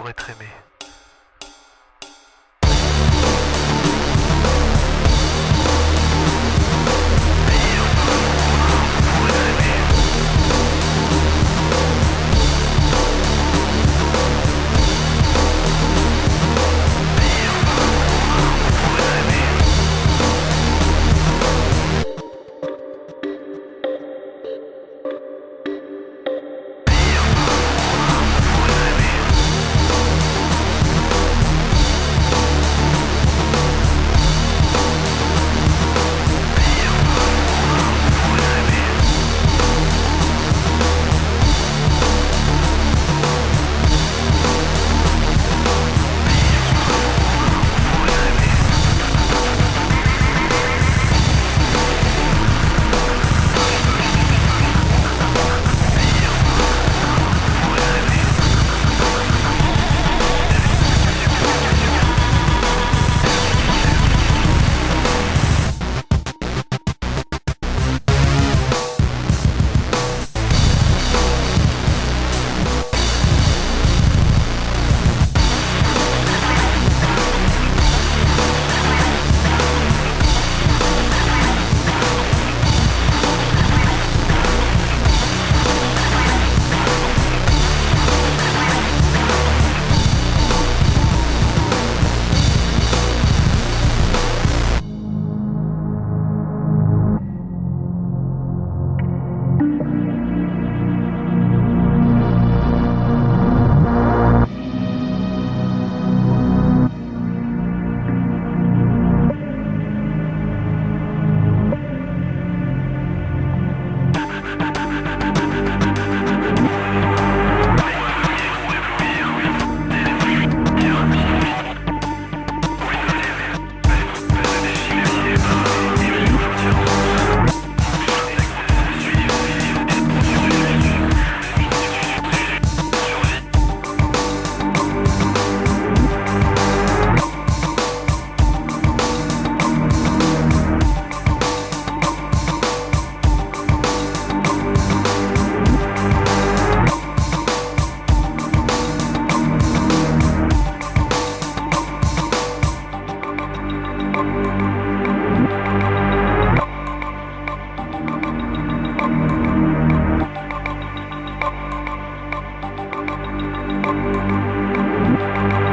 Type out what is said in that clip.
pour être aimé. Música